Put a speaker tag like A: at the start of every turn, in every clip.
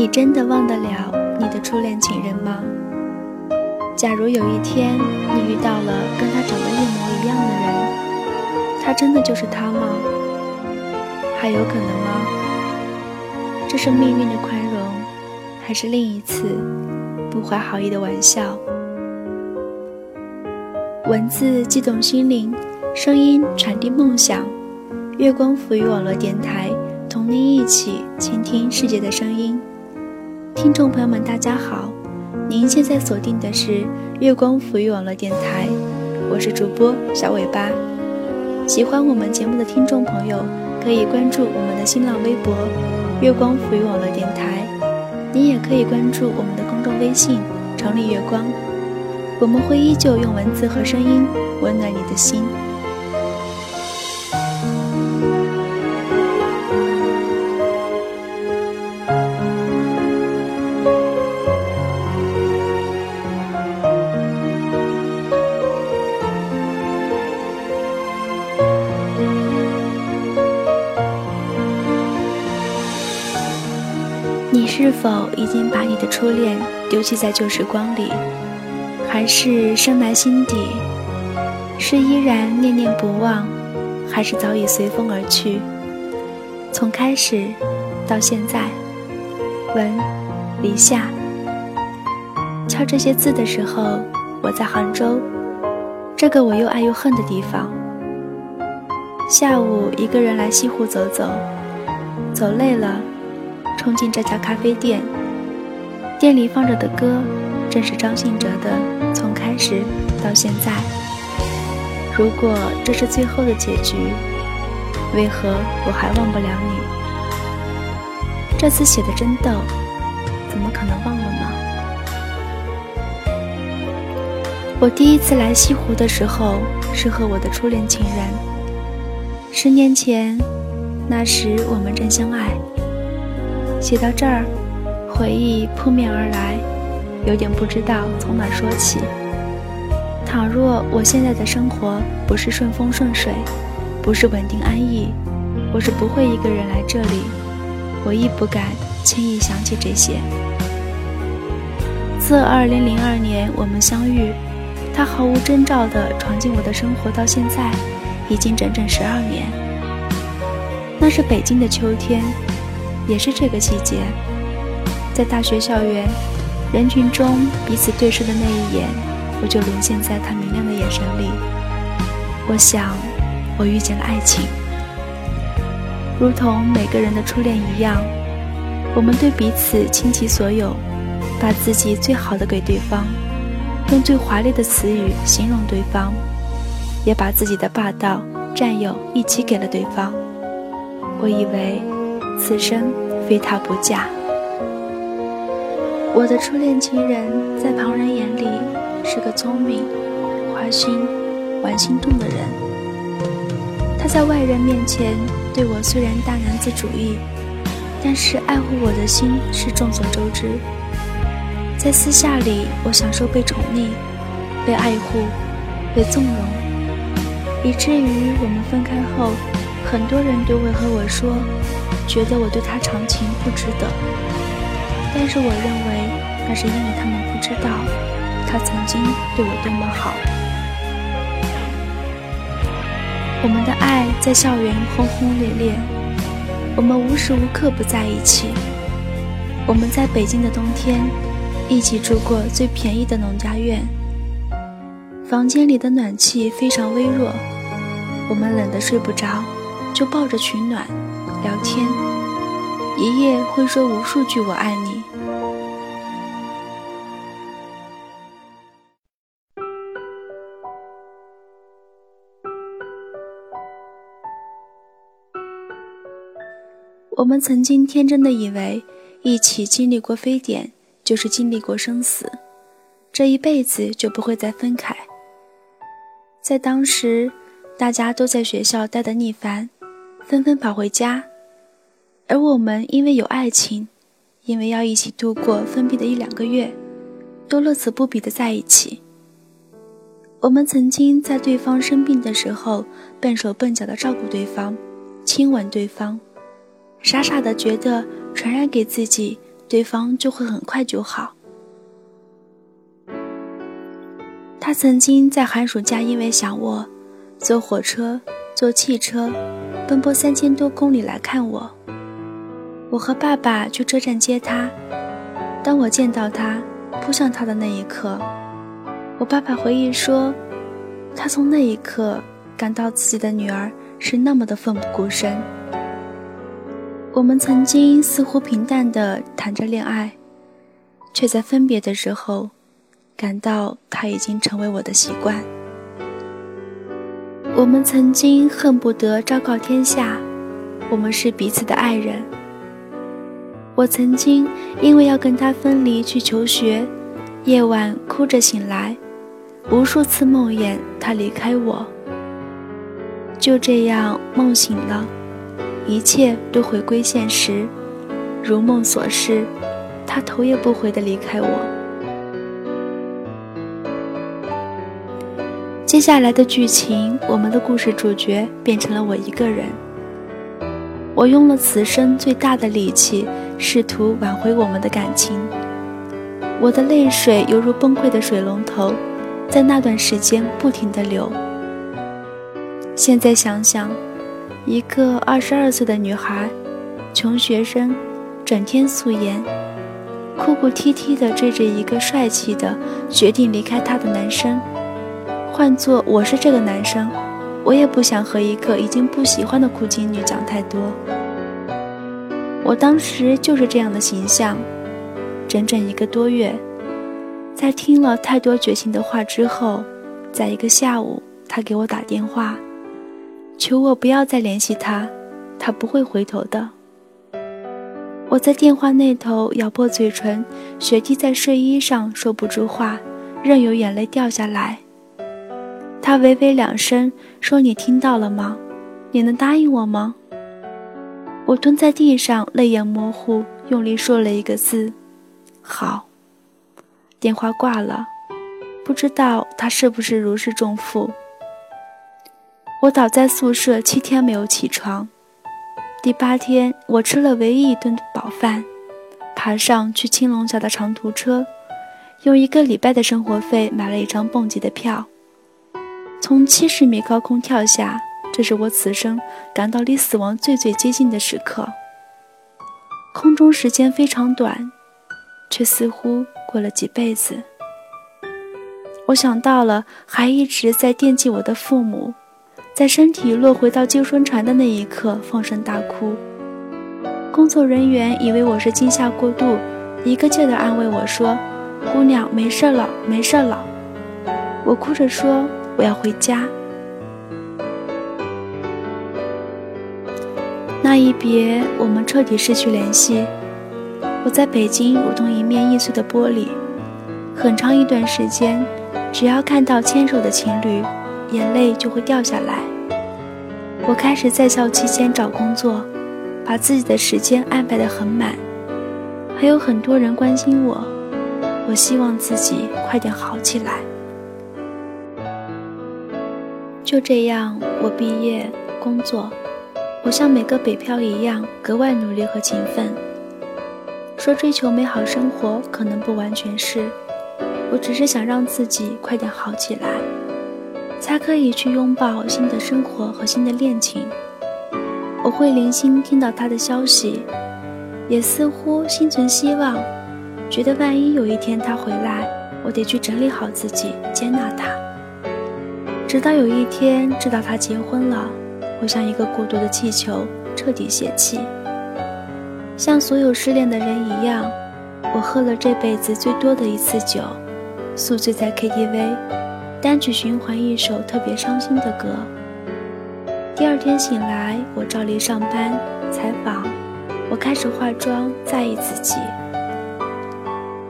A: 你真的忘得了你的初恋情人吗？假如有一天你遇到了跟他长得一模一样的人，他真的就是他吗？还有可能吗？这是命运的宽容，还是另一次不怀好意的玩笑？文字激动心灵，声音传递梦想。月光抚育网络电台，同您一起倾听世界的声音。听众朋友们，大家好，您现在锁定的是月光抚育网络电台，我是主播小尾巴。喜欢我们节目的听众朋友，可以关注我们的新浪微博“月光抚育网络电台”，您也可以关注我们的公众微信“城里月光”，我们会依旧用文字和声音温暖你的心。是否已经把你的初恋丢弃在旧时光里，还是深埋心底？是依然念念不忘，还是早已随风而去？从开始到现在，文，离夏。敲这些字的时候，我在杭州，这个我又爱又恨的地方。下午一个人来西湖走走，走累了。冲进这家咖啡店，店里放着的歌，正是张信哲的《从开始到现在》。如果这是最后的结局，为何我还忘不了你？这次写的真逗，怎么可能忘了呢？我第一次来西湖的时候，是和我的初恋情人。十年前，那时我们正相爱。写到这儿，回忆扑面而来，有点不知道从哪说起。倘若我现在的生活不是顺风顺水，不是稳定安逸，我是不会一个人来这里。我亦不敢轻易想起这些。自2002年我们相遇，他毫无征兆地闯进我的生活，到现在已经整整十二年。那是北京的秋天。也是这个季节，在大学校园人群中彼此对视的那一眼，我就沦陷在他明亮的眼神里。我想，我遇见了爱情，如同每个人的初恋一样，我们对彼此倾其所有，把自己最好的给对方，用最华丽的词语形容对方，也把自己的霸道、占有一起给了对方。我以为。此生非他不嫁。我的初恋情人，在旁人眼里是个聪明、花心、玩心动的人。他在外人面前对我虽然大男子主义，但是爱护我的心是众所周知。在私下里，我享受被宠溺、被爱护、被纵容，以至于我们分开后，很多人都会和我说。觉得我对他长情不值得，但是我认为那是因为他们不知道他曾经对我多么好。我们的爱在校园轰轰烈烈，我们无时无刻不在一起。我们在北京的冬天一起住过最便宜的农家院，房间里的暖气非常微弱，我们冷得睡不着，就抱着取暖。聊天，一夜会说无数句“我爱你”。我们曾经天真的以为，一起经历过非典，就是经历过生死，这一辈子就不会再分开。在当时，大家都在学校待得腻烦，纷纷跑回家。而我们因为有爱情，因为要一起度过封闭的一两个月，都乐此不疲的在一起。我们曾经在对方生病的时候，笨手笨脚的照顾对方，亲吻对方，傻傻的觉得传染给自己对方就会很快就好。他曾经在寒暑假因为想我，坐火车、坐汽车，奔波三千多公里来看我。我和爸爸去车站接他。当我见到他，扑向他的那一刻，我爸爸回忆说，他从那一刻感到自己的女儿是那么的奋不顾身。我们曾经似乎平淡地谈着恋爱，却在分别的时候。感到他已经成为我的习惯。我们曾经恨不得昭告天下，我们是彼此的爱人。我曾经因为要跟他分离去求学，夜晚哭着醒来，无数次梦魇他离开我。就这样梦醒了，一切都回归现实，如梦所示，他头也不回地离开我。接下来的剧情，我们的故事主角变成了我一个人。我用了此生最大的力气，试图挽回我们的感情。我的泪水犹如崩溃的水龙头，在那段时间不停地流。现在想想，一个二十二岁的女孩，穷学生，整天素颜，哭哭啼啼地追着一个帅气的、决定离开她的男生。换做我是这个男生，我也不想和一个已经不喜欢的苦情女讲太多。我当时就是这样的形象，整整一个多月，在听了太多绝情的话之后，在一个下午，他给我打电话，求我不要再联系他，他不会回头的。我在电话那头咬破嘴唇，血滴在睡衣上，说不出话，任由眼泪掉下来。他微微两声说：“你听到了吗？你能答应我吗？”我蹲在地上，泪眼模糊，用力说了一个字：“好。”电话挂了，不知道他是不是如释重负。我倒在宿舍七天没有起床。第八天，我吃了唯一一顿饱饭，爬上去青龙桥的长途车，用一个礼拜的生活费买了一张蹦极的票。从七十米高空跳下，这是我此生感到离死亡最最接近的时刻。空中时间非常短，却似乎过了几辈子。我想到了还一直在惦记我的父母，在身体落回到救生船的那一刻放声大哭。工作人员以为我是惊吓过度，一个劲地安慰我说：“姑娘，没事了，没事了。”我哭着说。我要回家。那一别，我们彻底失去联系。我在北京如同一面易碎的玻璃，很长一段时间，只要看到牵手的情侣，眼泪就会掉下来。我开始在校期间找工作，把自己的时间安排得很满，还有很多人关心我。我希望自己快点好起来。就这样，我毕业工作，我像每个北漂一样格外努力和勤奋。说追求美好生活，可能不完全是，我只是想让自己快点好起来，才可以去拥抱新的生活和新的恋情。我会零星听到他的消息，也似乎心存希望，觉得万一有一天他回来，我得去整理好自己，接纳他。直到有一天知道他结婚了，我像一个孤独的气球，彻底泄气。像所有失恋的人一样，我喝了这辈子最多的一次酒，宿醉在 KTV，单曲循环一首特别伤心的歌。第二天醒来，我照例上班采访，我开始化妆，在意自己。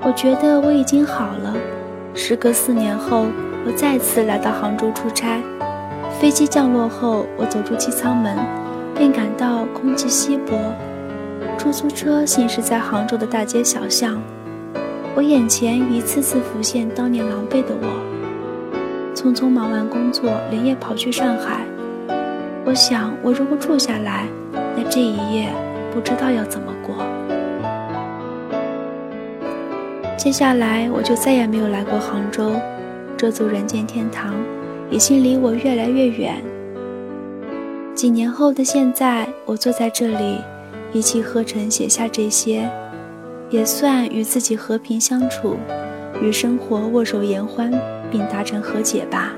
A: 我觉得我已经好了。时隔四年后。我再次来到杭州出差，飞机降落后，我走出机舱门，便感到空气稀薄。出租车行驶在杭州的大街小巷，我眼前一次次浮现当年狼狈的我。匆匆忙完工作，连夜跑去上海。我想，我如果住下来，那这一夜不知道要怎么过。接下来我就再也没有来过杭州，这座人间天堂已经离我越来越远。几年后的现在，我坐在这里，一气呵成写下这些，也算与自己和平相处，与生活握手言欢，并达成和解吧。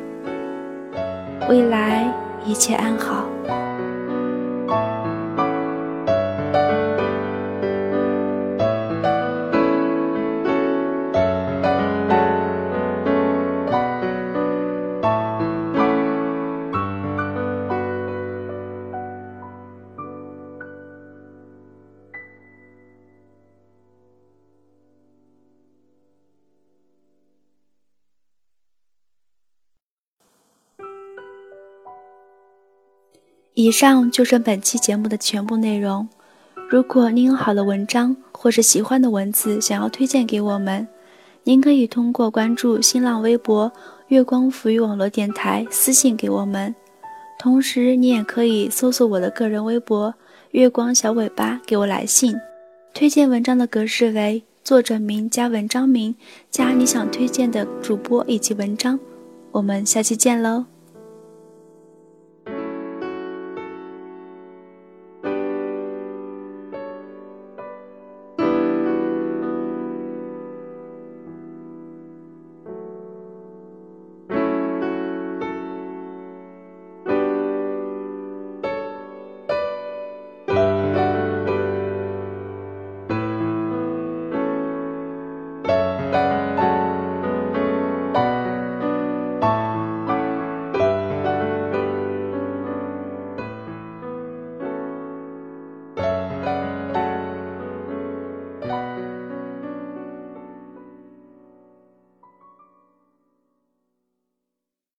A: 未来一切安好。以上就是本期节目的全部内容。如果您有好的文章或是喜欢的文字想要推荐给我们，您可以通过关注新浪微博“月光浮语网络电台”私信给我们。同时，你也可以搜索我的个人微博“月光小尾巴”给我来信。推荐文章的格式为作者名加文章名加你想推荐的主播以及文章。我们下期见喽！